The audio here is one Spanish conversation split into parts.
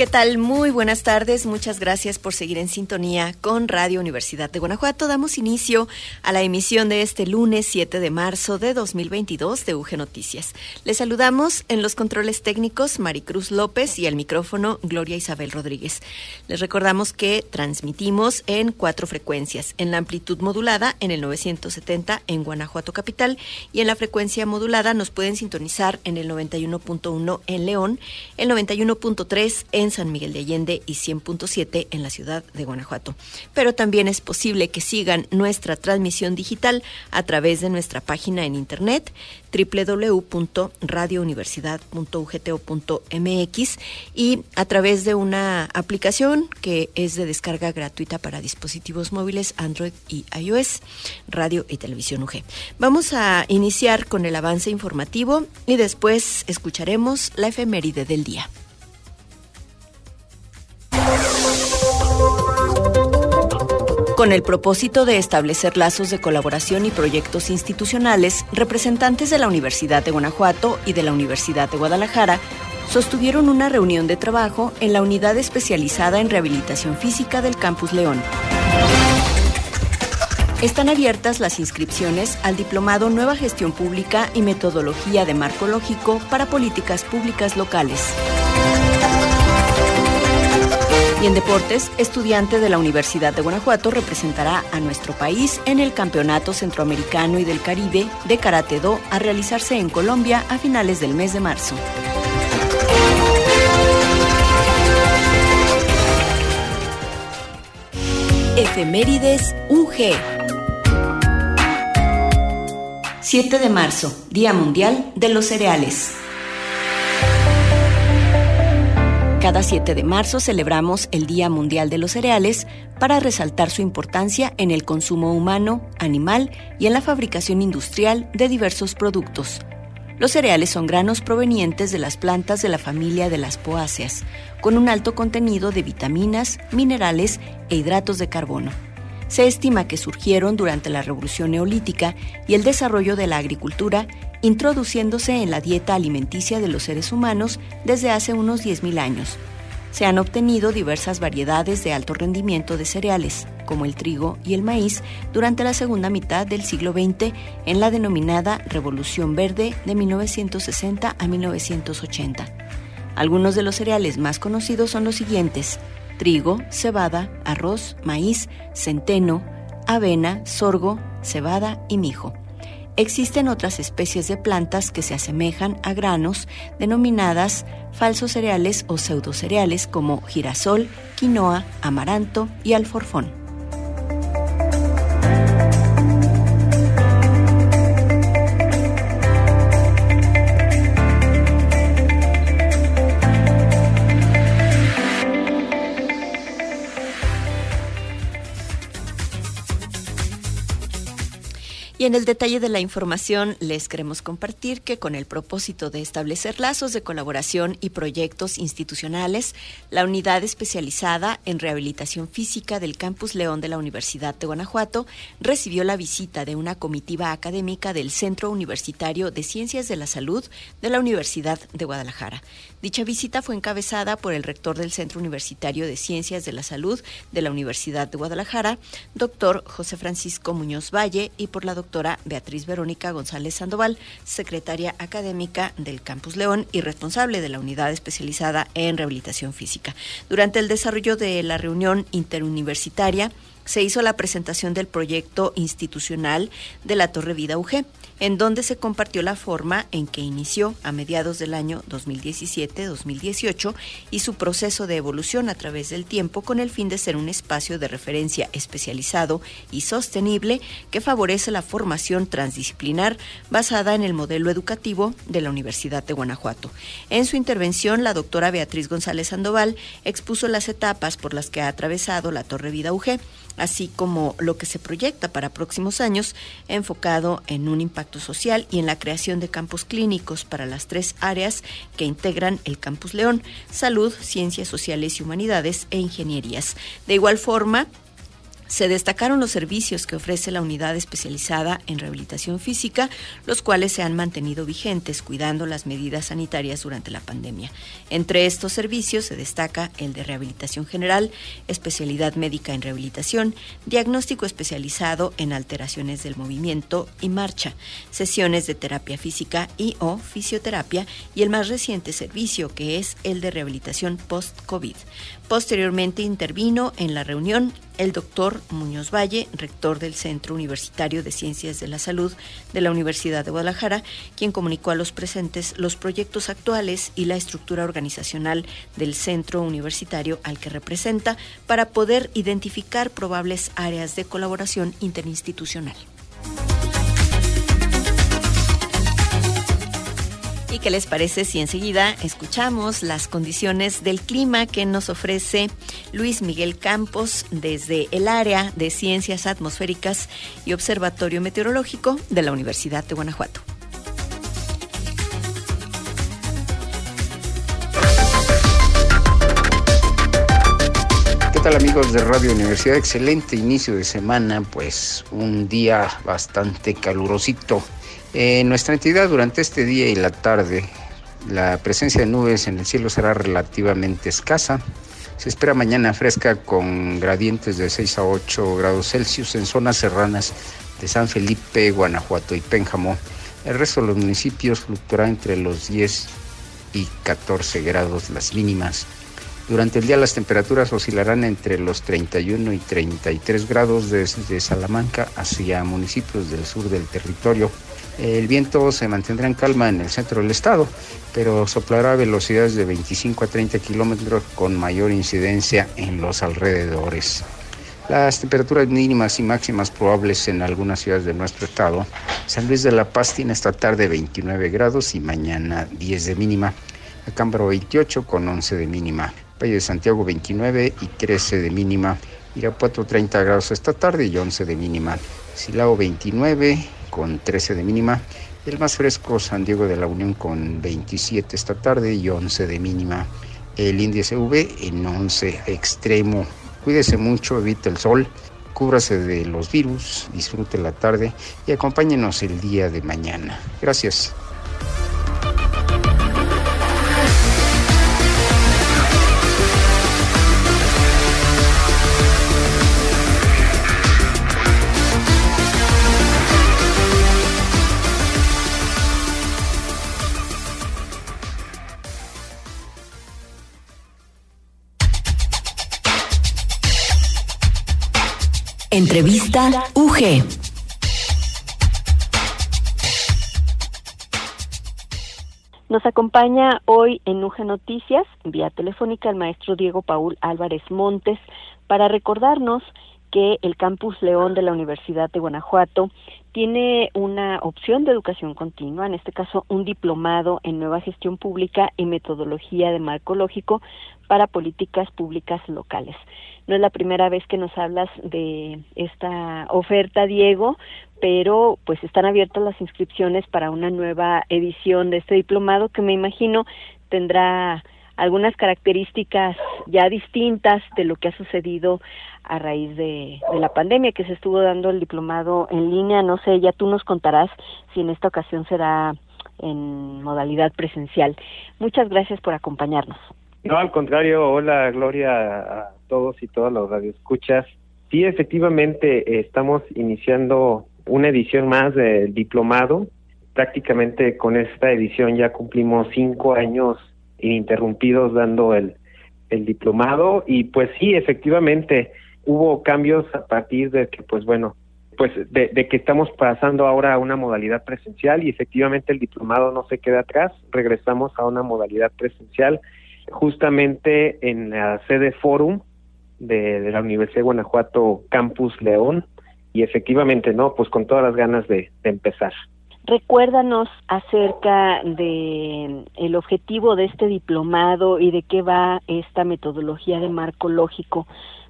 ¿Qué tal? Muy buenas tardes. Muchas gracias por seguir en sintonía con Radio Universidad de Guanajuato. Damos inicio a la emisión de este lunes 7 de marzo de 2022 de UG Noticias. Les saludamos en los controles técnicos Maricruz López y al micrófono Gloria Isabel Rodríguez. Les recordamos que transmitimos en cuatro frecuencias, en la amplitud modulada en el 970 en Guanajuato Capital y en la frecuencia modulada nos pueden sintonizar en el 91.1 en León, el 91.3 en San Miguel de Allende y 100.7 en la ciudad de Guanajuato. Pero también es posible que sigan nuestra transmisión digital a través de nuestra página en internet www.radiouniversidad.ugto.mx y a través de una aplicación que es de descarga gratuita para dispositivos móviles Android y iOS, Radio y Televisión UG. Vamos a iniciar con el avance informativo y después escucharemos la efeméride del día. Con el propósito de establecer lazos de colaboración y proyectos institucionales, representantes de la Universidad de Guanajuato y de la Universidad de Guadalajara sostuvieron una reunión de trabajo en la unidad especializada en rehabilitación física del Campus León. Están abiertas las inscripciones al Diplomado Nueva Gestión Pública y Metodología de Marco Lógico para Políticas Públicas Locales. Y en deportes, estudiante de la Universidad de Guanajuato representará a nuestro país en el Campeonato Centroamericano y del Caribe de Karate Do a realizarse en Colombia a finales del mes de marzo. Efemérides UG 7 de marzo, Día Mundial de los Cereales. Cada 7 de marzo celebramos el Día Mundial de los Cereales para resaltar su importancia en el consumo humano, animal y en la fabricación industrial de diversos productos. Los cereales son granos provenientes de las plantas de la familia de las poáceas, con un alto contenido de vitaminas, minerales e hidratos de carbono. Se estima que surgieron durante la Revolución Neolítica y el desarrollo de la agricultura introduciéndose en la dieta alimenticia de los seres humanos desde hace unos 10.000 años. Se han obtenido diversas variedades de alto rendimiento de cereales, como el trigo y el maíz, durante la segunda mitad del siglo XX en la denominada Revolución Verde de 1960 a 1980. Algunos de los cereales más conocidos son los siguientes: trigo, cebada, arroz, maíz, centeno, avena, sorgo, cebada y mijo. Existen otras especies de plantas que se asemejan a granos denominadas falsos cereales o pseudocereales como girasol, quinoa, amaranto y alforfón. En el detalle de la información les queremos compartir que con el propósito de establecer lazos de colaboración y proyectos institucionales, la unidad especializada en rehabilitación física del Campus León de la Universidad de Guanajuato recibió la visita de una comitiva académica del Centro Universitario de Ciencias de la Salud de la Universidad de Guadalajara. Dicha visita fue encabezada por el rector del Centro Universitario de Ciencias de la Salud de la Universidad de Guadalajara, doctor José Francisco Muñoz Valle, y por la doctora Beatriz Verónica González Sandoval, secretaria académica del Campus León y responsable de la unidad especializada en rehabilitación física. Durante el desarrollo de la reunión interuniversitaria, se hizo la presentación del proyecto institucional de la Torre Vida UG en donde se compartió la forma en que inició a mediados del año 2017-2018 y su proceso de evolución a través del tiempo con el fin de ser un espacio de referencia especializado y sostenible que favorece la formación transdisciplinar basada en el modelo educativo de la Universidad de Guanajuato. En su intervención, la doctora Beatriz González Sandoval expuso las etapas por las que ha atravesado la Torre Vida UG así como lo que se proyecta para próximos años, enfocado en un impacto social y en la creación de campos clínicos para las tres áreas que integran el Campus León, salud, ciencias sociales y humanidades e ingenierías. De igual forma, Se destacaron los servicios que ofrece la unidad especializada en rehabilitación física, los cuales se han mantenido vigentes cuidando las medidas sanitarias durante la pandemia. Entre estos servicios se destaca el de rehabilitación general, especialidad médica en rehabilitación, diagnóstico especializado en alteraciones del movimiento y marcha, sesiones de terapia física y o fisioterapia y el más reciente servicio que es el de rehabilitación post-COVID. Posteriormente intervino en la reunión el doctor Muñoz Valle, rector del Centro Universitario de Ciencias de la Salud de la Universidad de Guadalajara, quien comunicó a los presentes los proyectos actuales y la estructura organizacional del centro universitario al que representa para poder identificar probables áreas de colaboración interinstitucional. ¿Y qué les parece si enseguida escuchamos las condiciones del clima que nos ofrece Luis Miguel Campos desde el área de Ciencias Atmosféricas y Observatorio Meteorológico de la Universidad de Guanajuato? ¿Qué tal amigos de Radio Universidad? Excelente inicio de semana, pues un día bastante calurosito en nuestra entidad durante este día y la tarde la presencia de nubes en el cielo será relativamente escasa. Se espera mañana fresca con gradientes de 6 a 8 grados Celsius en zonas serranas de San Felipe, Guanajuato y Pénjamo. El resto de los municipios fluctuará entre los 10 y 14 grados las mínimas. Durante el día las temperaturas oscilarán entre los 31 y 33 grados desde Salamanca hacia municipios del sur del territorio. El viento se mantendrá en calma en el centro del estado, pero soplará a velocidades de 25 a 30 kilómetros con mayor incidencia en los alrededores. Las temperaturas mínimas y máximas probables en algunas ciudades de nuestro estado. San Luis de la Paz tiene esta tarde 29 grados y mañana 10 de mínima. Acámbaro 28 con 11 de mínima. Valle de Santiago 29 y 13 de mínima. Irapuato 30 grados esta tarde y 11 de mínima. Silao 29 con 13 de mínima. El más fresco San Diego de la Unión con 27 esta tarde y 11 de mínima. El índice V en 11 extremo. Cuídese mucho, evite el sol, cúbrase de los virus, disfrute la tarde y acompáñenos el día de mañana. Gracias. Entrevista UG. Nos acompaña hoy en UG Noticias, vía telefónica, el maestro Diego Paul Álvarez Montes, para recordarnos que el Campus León de la Universidad de Guanajuato tiene una opción de educación continua, en este caso un diplomado en nueva gestión pública y metodología de marco lógico para políticas públicas locales. No es la primera vez que nos hablas de esta oferta, Diego, pero pues están abiertas las inscripciones para una nueva edición de este diplomado que me imagino tendrá algunas características ya distintas de lo que ha sucedido a raíz de, la pandemia que se estuvo dando el diplomado en línea. No sé, ya tú nos contarás si en esta ocasión será en modalidad presencial. Muchas gracias por acompañarnos. No, al contrario, hola Gloria a todos y todas los radioescuchas. Sí, efectivamente, estamos iniciando una edición más del diplomado. Prácticamente con esta edición ya cumplimos cinco años ininterrumpidos dando el, el diplomado y pues sí, efectivamente, hubo cambios a partir de que, pues bueno, pues de, que estamos pasando ahora a una modalidad presencial y efectivamente el diplomado no se queda atrás, regresamos a una modalidad presencial justamente en la sede Forum de, la Universidad de Guanajuato Campus León y efectivamente, ¿no? Pues con todas las ganas de empezar. Recuérdanos acerca de el objetivo de este diplomado y de qué va esta metodología de marco lógico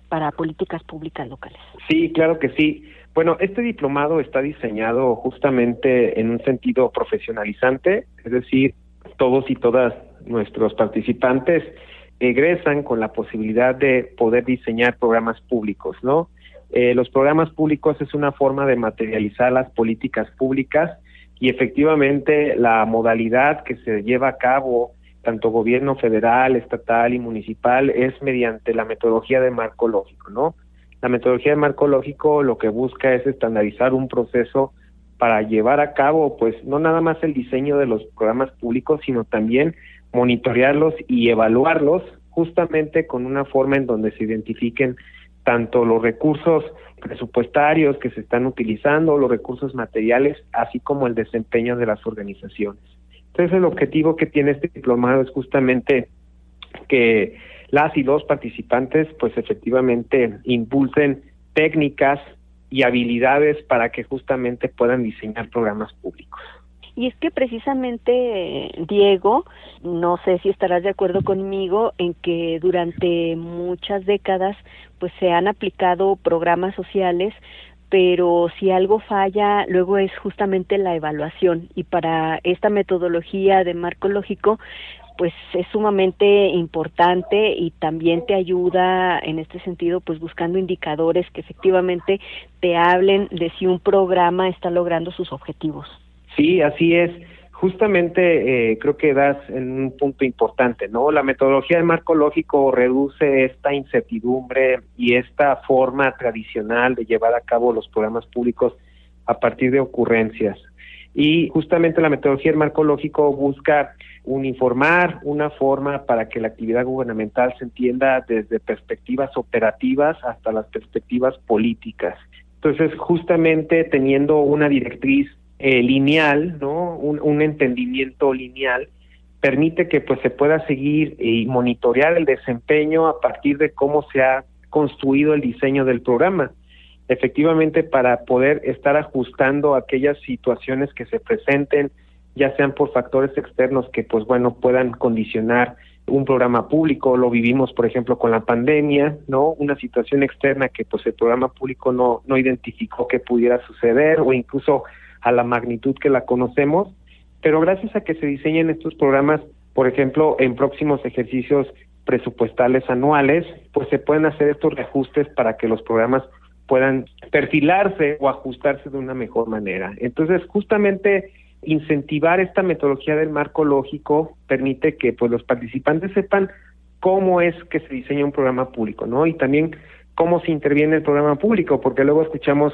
para políticas públicas locales. Sí, claro que sí. Bueno, este diplomado está diseñado justamente en un sentido profesionalizante, es decir, todos y todas nuestros participantes egresan con la posibilidad de poder diseñar programas públicos, ¿no? Eh, los programas públicos es una forma de materializar las políticas públicas y efectivamente la modalidad que se lleva a cabo tanto gobierno federal, estatal y municipal es mediante la metodología de marco lógico, ¿no? La metodología de marco lógico lo que busca es estandarizar un proceso para llevar a cabo, pues, no nada más el diseño de los programas públicos, sino también monitorearlos y evaluarlos justamente con una forma en donde se identifiquen tanto los recursos presupuestarios que se están utilizando, los recursos materiales, así como el desempeño de las organizaciones. Entonces el objetivo que tiene este diplomado es justamente que las y los participantes pues efectivamente impulsen técnicas y habilidades para que justamente puedan diseñar programas públicos. Y es que precisamente, Diego, no sé si estarás de acuerdo conmigo en que durante muchas décadas pues se han aplicado programas sociales pero si algo falla, luego es justamente la evaluación y para esta metodología de marco lógico, pues es sumamente importante y también te ayuda en este sentido, pues buscando indicadores que efectivamente te hablen de si un programa está logrando sus objetivos. Sí, así es justamente eh, creo que das en un punto importante, ¿no? La metodología del marco lógico reduce esta incertidumbre y esta forma tradicional de llevar a cabo los programas públicos a partir de ocurrencias. Y justamente la metodología del marco lógico busca uniformar una forma para que la actividad gubernamental se entienda desde perspectivas operativas hasta las perspectivas políticas. Entonces, justamente teniendo una directriz eh, lineal, ¿no? Un, entendimiento lineal permite que pues se pueda seguir y monitorear el desempeño a partir de cómo se ha construido el diseño del programa. Efectivamente, para poder estar ajustando aquellas situaciones que se presenten, ya sean por factores externos que pues bueno puedan condicionar un programa público, lo vivimos por ejemplo con la pandemia, ¿no? Una situación externa que pues el programa público no no identificó que pudiera suceder o incluso a la magnitud que la conocemos, pero gracias a que se diseñen estos programas, por ejemplo, en próximos ejercicios presupuestales anuales, pues se pueden hacer estos reajustes para que los programas puedan perfilarse o ajustarse de una mejor manera. Entonces, justamente incentivar esta metodología del marco lógico permite que pues los participantes sepan cómo es que se diseña un programa público, ¿no? Y también cómo se interviene el programa público, porque luego escuchamos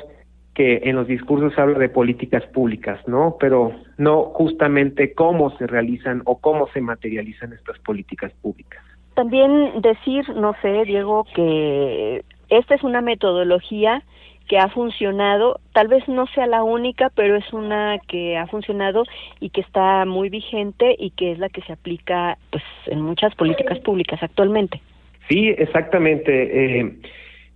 que en los discursos habla de políticas públicas, ¿no? Pero no justamente cómo se realizan o cómo se materializan estas políticas públicas. También decir, no sé, Diego, que esta es una metodología que ha funcionado, tal vez no sea la única, pero es una que ha funcionado y que está muy vigente y que es la que se aplica pues en muchas políticas públicas actualmente. Sí, exactamente. Eh,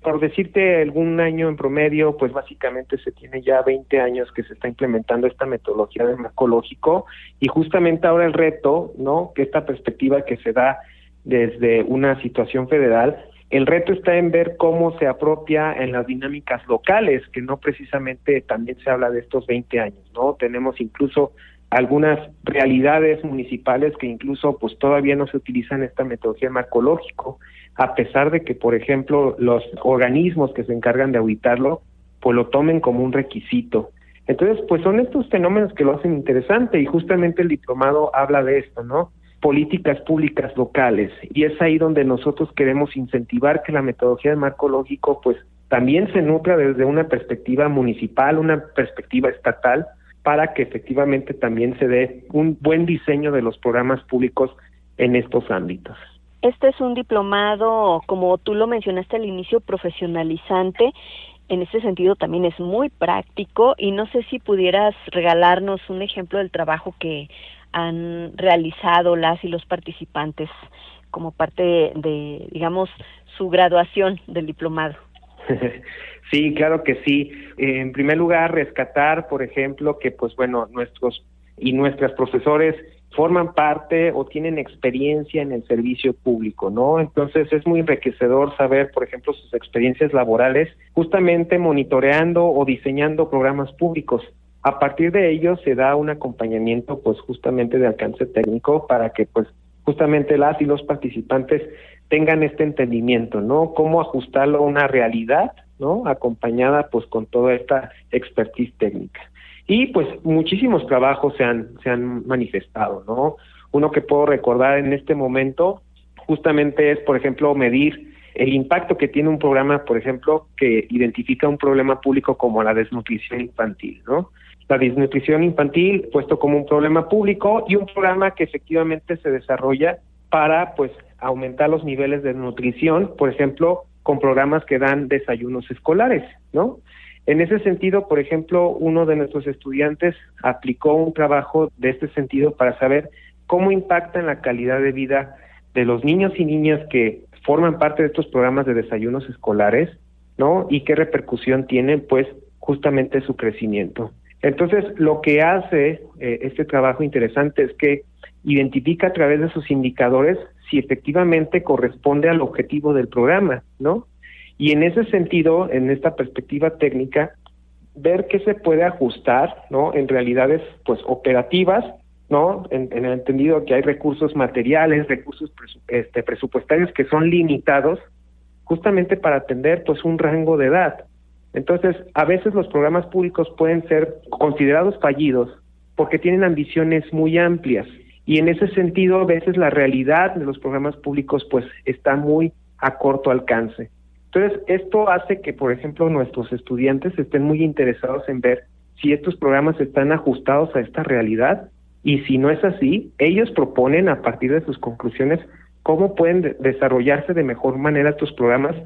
por decirte algún año en promedio, pues básicamente se tiene ya 20 años que se está implementando esta metodología de ecológico y justamente ahora el reto, ¿no? Que esta perspectiva que se da desde una situación federal, el reto está en ver cómo se apropia en las dinámicas locales, que no precisamente también se habla de estos 20 años, ¿no? Tenemos incluso algunas realidades municipales que incluso pues todavía no se utilizan esta metodología marcológico, a pesar de que, por ejemplo, los organismos que se encargan de auditarlo, pues lo tomen como un requisito. Entonces, pues son estos fenómenos que lo hacen interesante y justamente el diplomado habla de esto, ¿no? Políticas públicas locales. Y es ahí donde nosotros queremos incentivar que la metodología de marco lógico, pues también se nutra desde una perspectiva municipal, una perspectiva estatal, para que efectivamente también se dé un buen diseño de los programas públicos en estos ámbitos. Este es un diplomado, como tú lo mencionaste al inicio, profesionalizante. En este sentido también es muy práctico y no sé si pudieras regalarnos un ejemplo del trabajo que han realizado las y los participantes como parte de, digamos, su graduación del diplomado. Sí, claro que sí. En primer lugar, rescatar, por ejemplo, que pues bueno, nuestros y nuestras profesores forman parte o tienen experiencia en el servicio público, ¿no? Entonces es muy enriquecedor saber, por ejemplo, sus experiencias laborales, justamente monitoreando o diseñando programas públicos. A partir de ello se da un acompañamiento, pues justamente de alcance técnico para que, pues, justamente las y los participantes tengan este entendimiento, ¿no? Cómo ajustarlo a una realidad ¿no? Acompañada pues con toda esta expertise técnica. Y pues muchísimos trabajos se han, se han manifestado, ¿no? Uno que puedo recordar en este momento justamente es, por ejemplo, medir el impacto que tiene un programa, por ejemplo, que identifica un problema público como la desnutrición infantil, ¿no? La desnutrición infantil puesto como un problema público y un programa que efectivamente se desarrolla para, pues, aumentar los niveles de nutrición, por ejemplo, con programas que dan desayunos escolares, ¿no? En ese sentido, por ejemplo, uno de nuestros estudiantes aplicó un trabajo de este sentido para saber cómo impacta en la calidad de vida de los niños y niñas que forman parte de estos programas de desayunos escolares, ¿no? Y qué repercusión tienen, pues, justamente su crecimiento. Entonces, lo que hace eh, este trabajo interesante es que identifica a través de sus indicadores si efectivamente corresponde al objetivo del programa, ¿no? Y en ese sentido, en esta perspectiva técnica, ver qué se puede ajustar, ¿no? En realidades, pues, operativas ¿no? En, el entendido que hay recursos materiales, recursos este, presupuestarios que son limitados justamente para atender pues un rango de edad. Entonces, a veces los programas públicos pueden ser considerados fallidos porque tienen ambiciones muy amplias y en ese sentido a veces la realidad de los programas públicos pues está muy a corto alcance. Entonces, esto hace que, por ejemplo, nuestros estudiantes estén muy interesados en ver si estos programas están ajustados a esta realidad y si no es así, ellos proponen a partir de sus conclusiones cómo pueden desarrollarse de mejor manera estos programas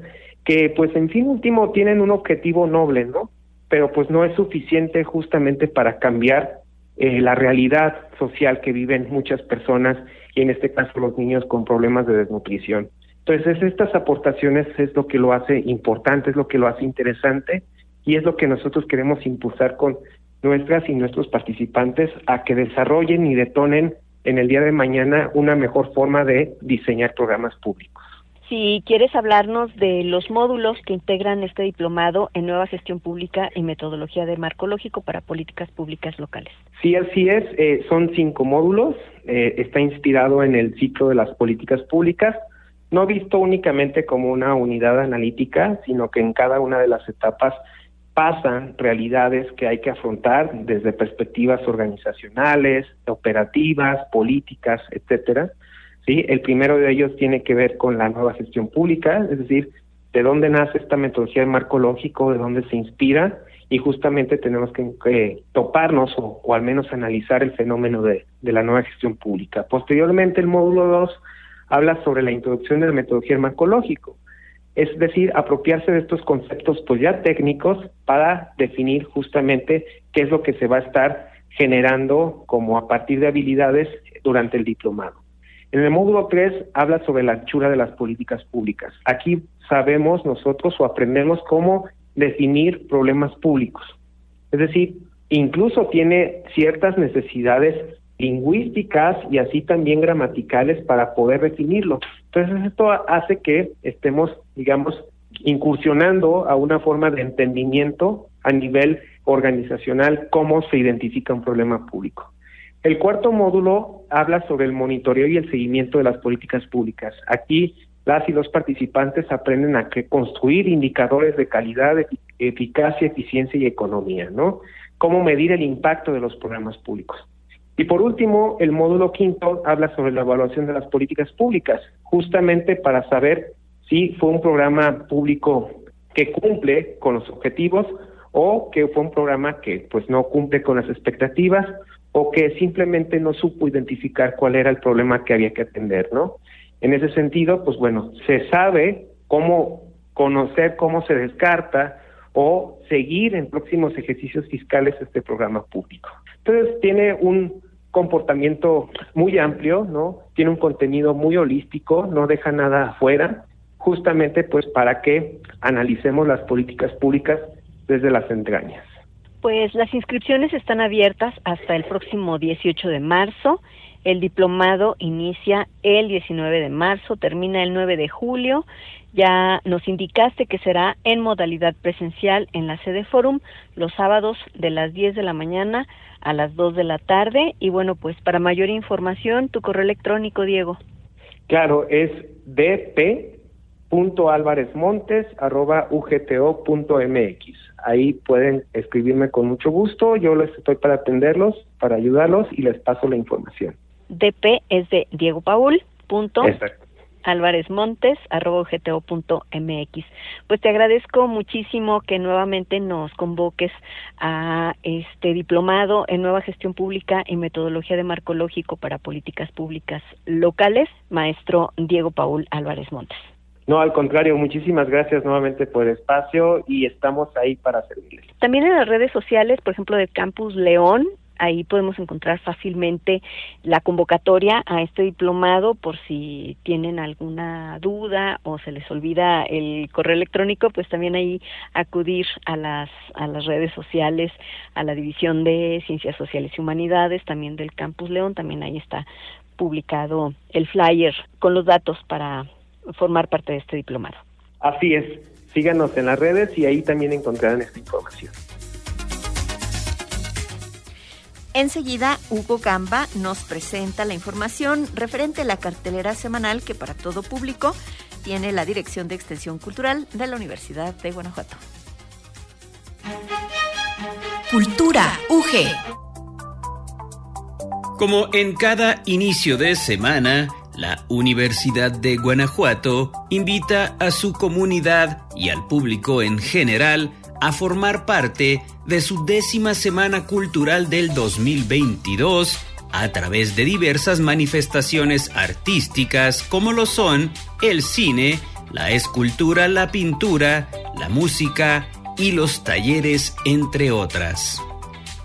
que pues en fin último tienen un objetivo noble, ¿no? Pero pues no es suficiente justamente para cambiar eh, la realidad social que viven muchas personas y en este caso los niños con problemas de desnutrición. Entonces estas aportaciones es lo que lo hace importante, es lo que lo hace interesante y es lo que nosotros queremos impulsar con nuestras y nuestros participantes a que desarrollen y detonen en el día de mañana una mejor forma de diseñar programas públicos. Si quieres hablarnos de los módulos que integran este diplomado en nueva gestión pública y metodología de marco lógico para políticas públicas locales. Sí, así es. Eh, son cinco módulos. Eh, está inspirado en el ciclo de las políticas públicas, no visto únicamente como una unidad analítica, sino que en cada una de las etapas pasan realidades que hay que afrontar desde perspectivas organizacionales, operativas, políticas, etcétera. ¿sí? El primero de ellos tiene que ver con la nueva gestión pública, es decir, de dónde nace esta metodología de marco lógico, de dónde se inspira, y justamente tenemos que toparnos o, o, al menos analizar el fenómeno de, de la nueva gestión pública. Posteriormente, el módulo 2 habla sobre la introducción de la metodología marco lógico es decir, apropiarse de estos conceptos pues ya técnicos para definir justamente qué es lo que se va a estar generando como a partir de habilidades durante el diplomado. En el módulo 3 habla sobre la anchura de las políticas públicas. Aquí sabemos nosotros o aprendemos cómo definir problemas públicos. Es decir, incluso tiene ciertas necesidades lingüísticas y así también gramaticales para poder definirlo. Entonces esto hace que estemos, digamos, incursionando a una forma de entendimiento a nivel organizacional cómo se identifica un problema público. El cuarto módulo habla sobre el monitoreo y el seguimiento de las políticas públicas. Aquí las y los participantes aprenden a construir indicadores de calidad, eficacia, eficiencia y economía, ¿no? Cómo medir el impacto de los programas públicos. Y por último, el módulo quinto habla sobre la evaluación de las políticas públicas, justamente para saber si fue un programa público que cumple con los objetivos o que fue un programa que pues no cumple con las expectativas o que simplemente no supo identificar cuál era el problema que había que atender, ¿no? En ese sentido, pues bueno, se sabe cómo conocer cómo se descarta o seguir en próximos ejercicios fiscales este programa público. Entonces tiene un comportamiento muy amplio, ¿no? Tiene un contenido muy holístico, no deja nada afuera, justamente pues para que analicemos las políticas públicas desde las entrañas. Pues las inscripciones están abiertas hasta el próximo 18 de marzo. El diplomado inicia el 19 de marzo, termina el 9 de julio. Ya nos indicaste que será en modalidad presencial en la sede Forum los sábados de las 10 de la mañana a las 2 de la tarde. Y bueno, pues para mayor información, tu correo electrónico, Diego. Claro, es dp mx Ahí pueden escribirme con mucho gusto, yo les estoy para atenderlos, para ayudarlos y les paso la información. DP es de Diego Paul. Punto. Álvarez Montes, arroba mx. Pues te agradezco muchísimo que nuevamente nos convoques a este diplomado en nueva gestión pública y metodología de marco lógico para políticas públicas locales, maestro Diego Paul Álvarez Montes. No, al contrario, muchísimas gracias nuevamente por el espacio y estamos ahí para servirles. También en las redes sociales, por ejemplo, de Campus León, ahí podemos encontrar fácilmente la convocatoria a este diplomado por si tienen alguna duda o se les olvida el correo electrónico, pues también ahí acudir a las a las redes sociales, a la división de Ciencias Sociales y Humanidades, también del Campus León, también ahí está publicado el flyer con los datos para formar parte de este diplomado. Así es, síganos en las redes y ahí también encontrarán esta información. Enseguida, Hugo Gamba nos presenta la información referente a la cartelera semanal que para todo público tiene la Dirección de Extensión Cultural de la Universidad de Guanajuato. Cultura UG. Como en cada inicio de semana, la Universidad de Guanajuato invita a su comunidad y al público en general a formar parte de su décima Semana Cultural del 2022 a través de diversas manifestaciones artísticas como lo son el cine, la escultura, la pintura, la música y los talleres, entre otras.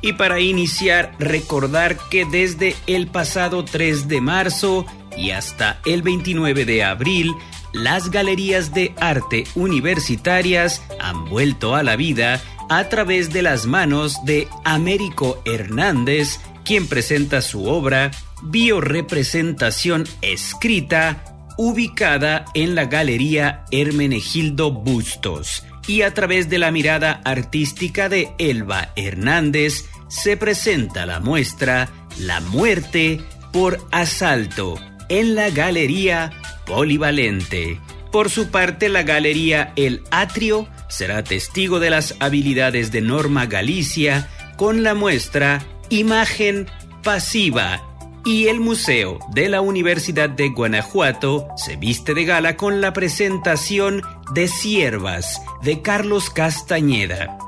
Y para iniciar, recordar que desde el pasado 3 de marzo y hasta el 29 de abril, las galerías de arte universitarias han vuelto a la vida a través de las manos de Américo Hernández, quien presenta su obra Biorepresentación Escrita, ubicada en la Galería Hermenegildo Bustos. Y a través de la mirada artística de Elba Hernández, se presenta la muestra La muerte por asalto, en la Galería Polivalente. Por su parte, la Galería El Atrio será testigo de las habilidades de Norma Galicia con la muestra Imagen Pasiva y el Museo de la Universidad de Guanajuato se viste de gala con la presentación de Siervas de Carlos Castañeda.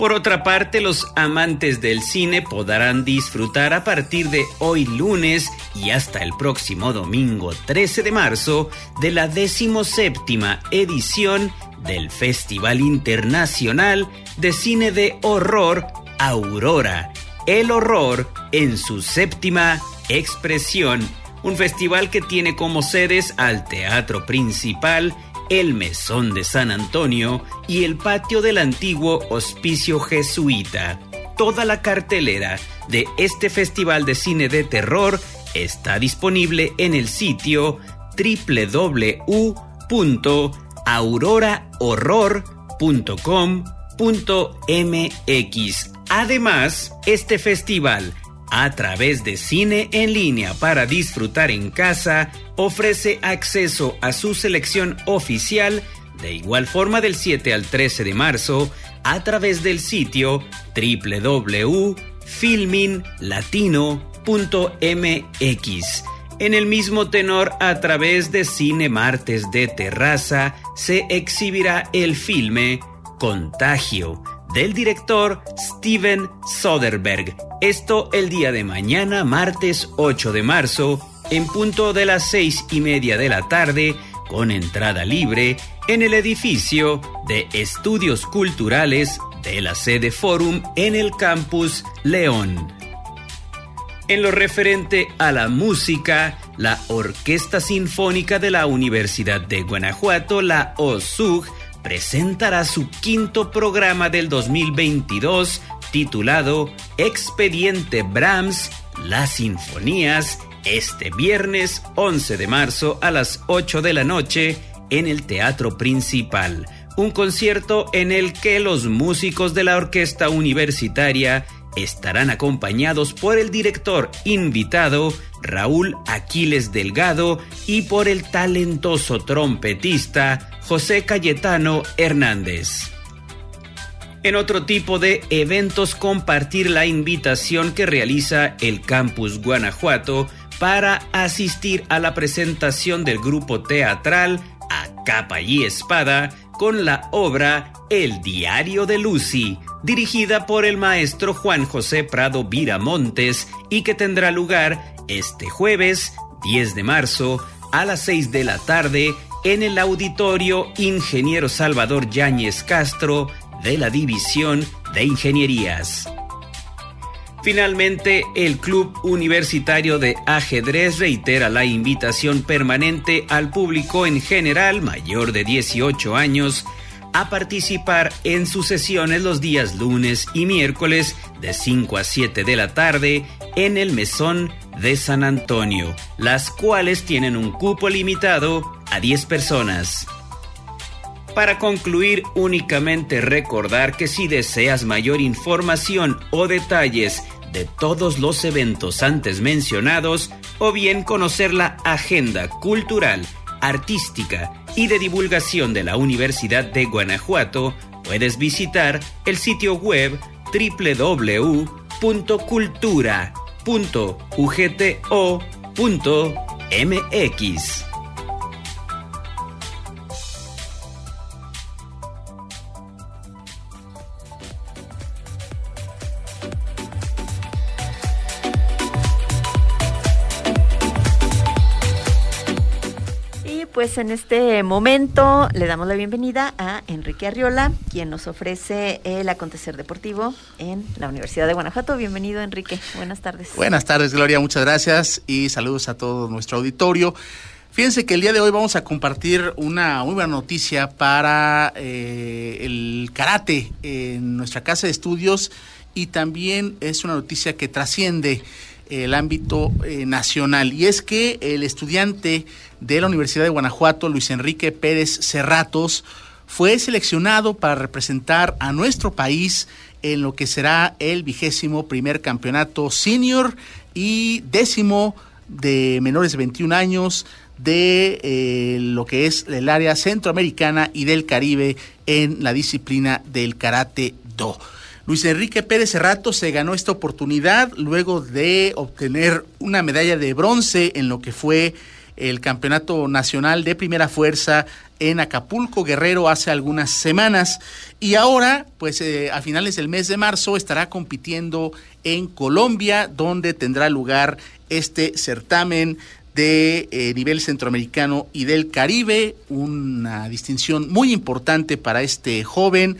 Por otra parte, los amantes del cine podrán disfrutar a partir de hoy lunes y hasta el próximo domingo 13 de marzo de la decimoséptima edición del Festival Internacional de Cine de Horror Aurora. El horror en su séptima expresión. Un festival que tiene como sedes al Teatro Principal el Mesón de San Antonio y el patio del antiguo Hospicio Jesuita. Toda la cartelera de este Festival de Cine de Terror está disponible en el sitio www.aurorahorror.com.mx. Además, este festival a través de cine en línea para disfrutar en casa, ofrece acceso a su selección oficial de igual forma del 7 al 13 de marzo a través del sitio www.filminlatino.mx. En el mismo tenor, a través de Cine Martes de Terraza, se exhibirá el filme Contagio del director Steven Soderbergh. Esto el día de mañana, martes 8 de marzo, en punto de las seis y media de la tarde, con entrada libre, en el edificio de Estudios Culturales de la sede Forum en el campus León. En lo referente a la música, la Orquesta Sinfónica de la Universidad de Guanajuato, la OSUG, presentará su quinto programa del 2022 titulado Expediente Brahms, las Sinfonías, este viernes 11 de marzo a las 8 de la noche en el Teatro Principal. Un concierto en el que los músicos de la orquesta universitaria estarán acompañados por el director invitado Raúl Aquiles Delgado y por el talentoso trompetista José Cayetano Hernández. En otro tipo de eventos, compartir la invitación que realiza el Campus Guanajuato para asistir a la presentación del grupo teatral A Capa y Espada con la obra El Diario de Lucy, dirigida por el maestro Juan José Prado Viramontes y que tendrá lugar este jueves 10 de marzo a las 6 de la tarde en el auditorio Ingeniero Salvador Yáñez Castro de la División de Ingenierías. Finalmente, el Club Universitario de Ajedrez reitera la invitación permanente al público en general mayor de 18 años a participar en sus sesiones los días lunes y miércoles de 5 a 7 de la tarde en el Mesón de San Antonio, las cuales tienen un cupo limitado a 10 personas. Para concluir, únicamente recordar que si deseas mayor información o detalles de todos los eventos antes mencionados, o bien conocer la agenda cultural, artística y de divulgación de la Universidad de Guanajuato, puedes visitar el sitio web www.cultura.ugto.mx. pues en este momento le damos la bienvenida a Enrique Arriola, quien nos ofrece el acontecer deportivo en la Universidad de Guanajuato. Bienvenido, Enrique. Buenas tardes. Buenas tardes, Gloria. Muchas gracias y saludos a todo nuestro auditorio. Fíjense que el día de hoy vamos a compartir una muy buena noticia para eh, el karate en nuestra casa de estudios y también es una noticia que trasciende el ámbito eh, nacional y es que el estudiante de la Universidad de Guanajuato, Luis Enrique Pérez Cerratos, fue seleccionado para representar a nuestro país en lo que será el vigésimo primer campeonato senior y décimo de menores de 21 años de eh, lo que es el área centroamericana y del Caribe en la disciplina del karate do. Luis Enrique Pérez Cerrato se ganó esta oportunidad luego de obtener una medalla de bronce en lo que fue el Campeonato Nacional de Primera Fuerza en Acapulco Guerrero hace algunas semanas. Y ahora pues eh, a finales del mes de marzo estará compitiendo en Colombia donde tendrá lugar este certamen de eh, nivel centroamericano y del Caribe, una distinción muy importante para este joven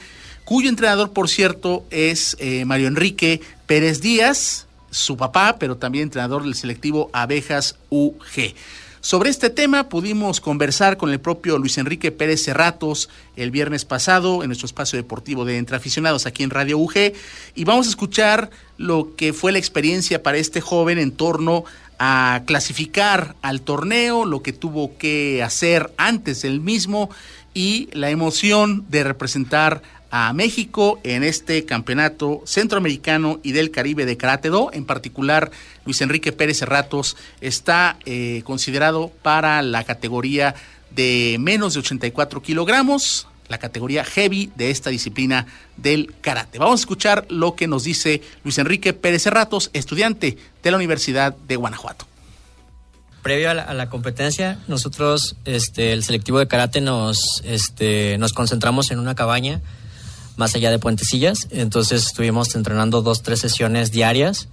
cuyo entrenador, por cierto, es eh, Mario Enrique Pérez Díaz, su papá, pero también entrenador del selectivo Abejas UG. Sobre este tema pudimos conversar con el propio Luis Enrique Pérez Cerratos el viernes pasado en nuestro espacio deportivo de Entre Aficionados aquí en Radio UG y vamos a escuchar lo que fue la experiencia para este joven en torno a clasificar al torneo, lo que tuvo que hacer antes del mismo y la emoción de representar a México en este campeonato centroamericano y del Caribe de Karate Do. En particular, Luis Enrique Pérez Cerratos está eh, considerado para la categoría de menos de 84 kilogramos, la categoría heavy de esta disciplina del karate. Vamos a escuchar lo que nos dice Luis Enrique Pérez Cerratos, estudiante de la Universidad de Guanajuato. Previo a la, competencia, nosotros, este, el selectivo de karate, nos, este, nos concentramos en una cabaña más allá de Puentecillas. Entonces estuvimos entrenando dos, tres sesiones diarias.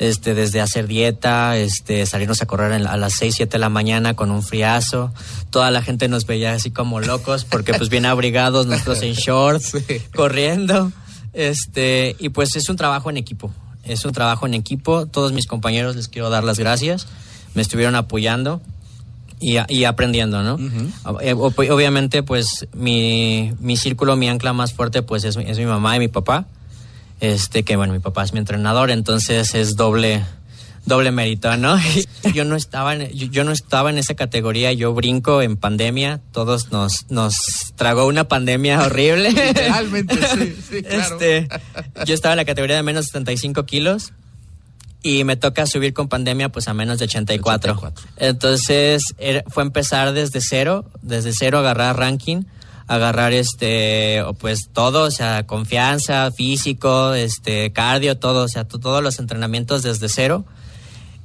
Este, desde hacer dieta, este, salirnos a correr a las 6, 7 de la mañana con un friazo. Toda la gente nos veía así como locos porque pues bien abrigados, nosotros en shorts, corriendo. Este, y pues es un trabajo en equipo. Es un trabajo en equipo. Todos mis compañeros les quiero dar las gracias. Me estuvieron apoyando y, aprendiendo, ¿no? Eh, obviamente, pues mi, mi círculo, mi ancla más fuerte, pues es, es mi mamá y mi papá. Este, que bueno, mi papá es mi entrenador, entonces es doble, doble mérito, ¿no? yo no estaba en, yo, no estaba en esa categoría, yo brinco en pandemia, todos nos, nos tragó una pandemia horrible. Literalmente, sí, sí, claro. Este, yo estaba en la categoría de menos 75 kilos y me toca subir con pandemia pues a menos de 84. 84. Entonces era- fue empezar desde cero, desde cero agarrar ranking, agarrar este pues todo, o sea, confianza, físico, este cardio, todo, o sea, to- todos los entrenamientos desde cero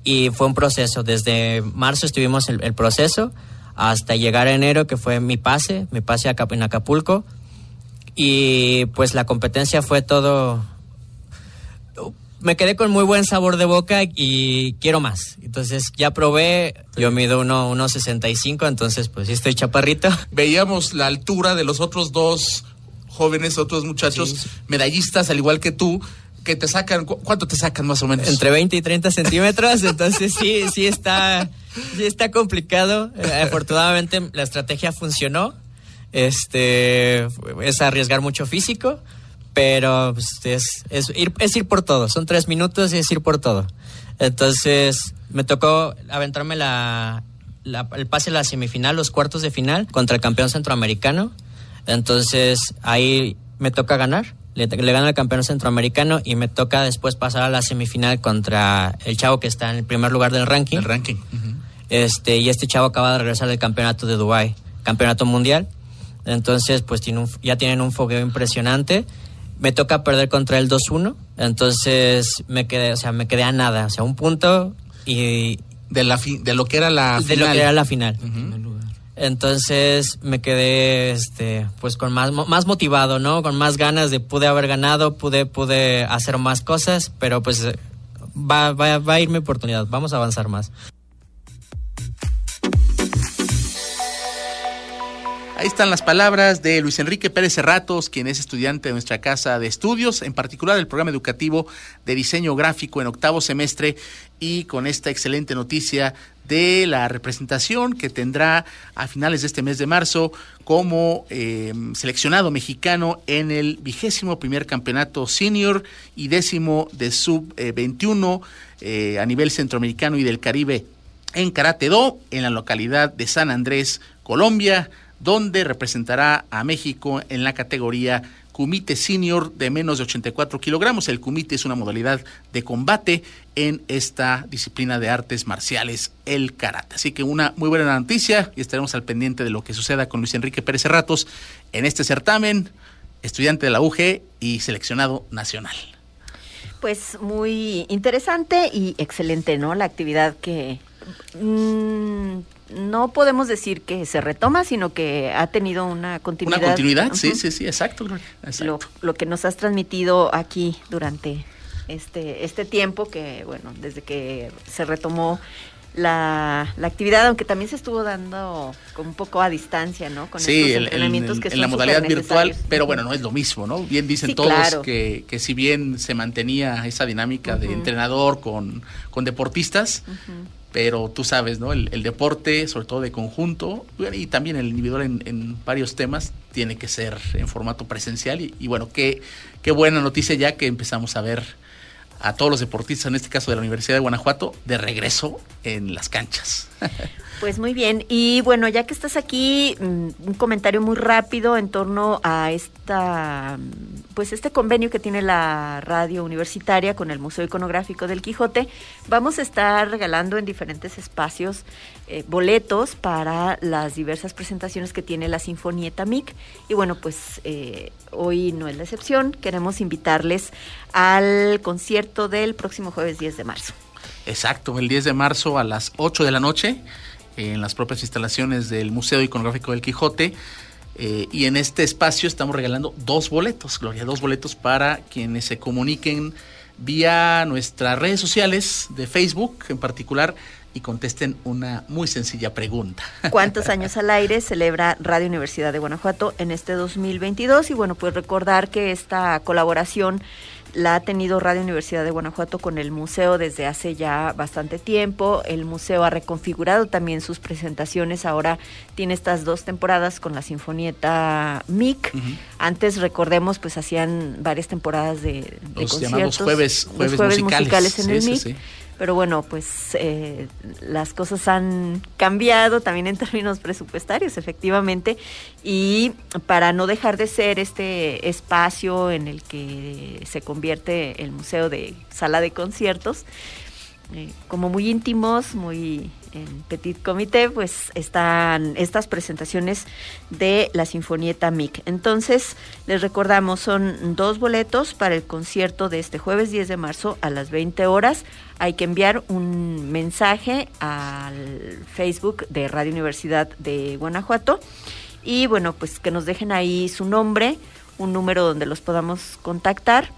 y fue un proceso. Desde marzo estuvimos el, el proceso hasta llegar a enero, que fue mi pase, mi pase en Acapulco. Y pues la competencia fue todo. Me quedé con muy buen sabor de boca y quiero más. Entonces ya probé, yo mido uno- 1,65, entonces pues sí estoy chaparrito. Veíamos la altura de los otros dos jóvenes, otros muchachos medallistas, al igual que tú, que te sacan, ¿cu- ¿cuánto te sacan más o menos? Entre 20 y 30 centímetros, entonces sí, sí está, sí está complicado. Eh, afortunadamente la estrategia funcionó. Este es arriesgar mucho físico, pero pues, es, es ir, es ir por todo. Son tres minutos y es ir por todo. Entonces me tocó aventarme la, la- el pase a la semifinal, los cuartos de final contra el campeón centroamericano. Entonces ahí me toca ganar. Le, le gano al campeón centroamericano y me toca después pasar a la semifinal contra el chavo que está en el primer lugar del ranking. El ranking. Este, y este chavo acaba de regresar del campeonato de Dubai, campeonato mundial. Entonces, pues tiene un- ya tienen un fogueo impresionante. Me toca perder contra el 2-1. Entonces, me quedé, o sea, me quedé a nada, o sea, un punto y De, la fi- de lo que era la de lo final. que era la final. Entonces me quedé este pues con más mo- más motivado, ¿no? Con más ganas de pude haber ganado, pude pude hacer más cosas, pero pues va, va, va a ir mi oportunidad, vamos a avanzar más. Ahí están las palabras de Luis Enrique Pérez Cerratos, quien es estudiante de nuestra casa de estudios, en particular el programa educativo de diseño gráfico en octavo semestre y con esta excelente noticia de la representación que tendrá a finales de este mes de marzo como eh, seleccionado mexicano en el vigésimo primer campeonato senior y décimo de sub eh, 21 eh, a nivel centroamericano y del Caribe. En Karate Do, en la localidad de San Andrés, Colombia, donde representará a México en la categoría Kumite Senior de menos de 84 kilogramos. El Kumite es una modalidad de combate en esta disciplina de artes marciales, el karate. Así que una muy buena noticia y estaremos al pendiente de lo que suceda con Luis Enrique Pérez Ratos en este certamen, estudiante de la UG y seleccionado nacional. Pues muy interesante y excelente, ¿no? La actividad que mm, no podemos decir que se retoma, sino que ha tenido una continuidad. Una continuidad, sí, sí, sí, exacto. Lo, que nos has transmitido aquí durante este, este tiempo, que bueno, desde que se retomó la, la actividad, aunque también se estuvo dando como un poco a distancia, ¿no? Con Sí, estos el- el- entrenamientos que en la son modalidad virtual, pero bueno, no es lo mismo, ¿no? Bien dicen Sí, todos claro. que, que si bien se mantenía esa dinámica de entrenador con, con deportistas. Pero tú sabes, ¿no? El, el deporte, sobre todo de conjunto, y también el individual en, en varios temas, tiene que ser en formato presencial. Y, y bueno, qué, qué buena noticia ya que empezamos a ver a todos los deportistas, en este caso de la Universidad de Guanajuato, de regreso en las canchas. Pues muy bien, y bueno, ya que estás aquí, mm, un comentario muy rápido en torno a esta, mm, pues este convenio que tiene la radio universitaria con el Museo Iconográfico del Quijote. Vamos a estar regalando en diferentes espacios eh, boletos para las diversas presentaciones que tiene la Sinfonieta MIC. Y bueno, pues eh, hoy no es la excepción, queremos invitarles al concierto del próximo jueves 10 de marzo. Exacto, el 10 de marzo a las 8 de la noche, en las propias instalaciones del Museo Iconográfico del Quijote. Eh, y en este espacio estamos regalando dos boletos, Gloria, dos boletos para quienes se comuniquen vía nuestras redes sociales de Facebook en particular y contesten una muy sencilla pregunta. ¿Cuántos años al aire celebra Radio Universidad de Guanajuato en este 2022? Y bueno, pues recordar que esta colaboración la ha tenido Radio Universidad de Guanajuato con el museo desde hace ya bastante tiempo. El museo ha reconfigurado también sus presentaciones. Ahora tiene estas dos temporadas con la Sinfonieta MIC. Antes, recordemos, pues hacían varias temporadas de, de Los conciertos. llamados jueves, los jueves, jueves musicales. musicales en el Sí, sí, MIC. sí. Pero bueno, pues eh, las cosas han cambiado también en términos presupuestarios, efectivamente, y para no dejar de ser este espacio en el que se convierte el museo de sala de conciertos, eh, como muy íntimos, muy en Petit Comité, pues están estas presentaciones de la Sinfonieta MIC. Entonces, les recordamos, son dos boletos para el concierto de este jueves 10 de marzo a las 20 horas. Hay que enviar un mensaje al Facebook de Radio Universidad de Guanajuato y bueno, pues que nos dejen ahí su nombre, un número donde los podamos contactar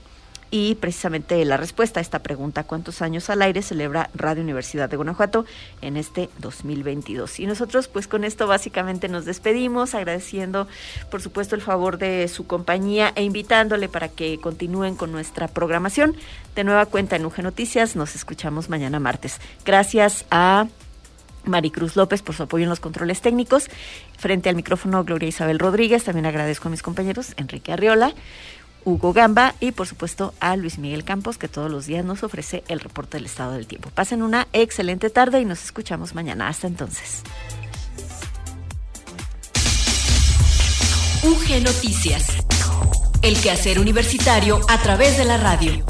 y precisamente la respuesta a esta pregunta, ¿cuántos años al aire celebra Radio Universidad de Guanajuato en este 2022? Y nosotros pues con esto básicamente nos despedimos, agradeciendo por supuesto el favor de su compañía e invitándole para que continúen con nuestra programación. De nueva cuenta en UG Noticias, nos escuchamos mañana martes. Gracias a Maricruz López por su apoyo en los controles técnicos. Frente al micrófono, Gloria Isabel Rodríguez. También agradezco a mis compañeros Enrique Arriola. Hugo Gamba y por supuesto a Luis Miguel Campos que todos los días nos ofrece el reporte del estado del tiempo. Pasen una excelente tarde y nos escuchamos mañana. Hasta entonces. UG Noticias. El quehacer universitario a través de la radio.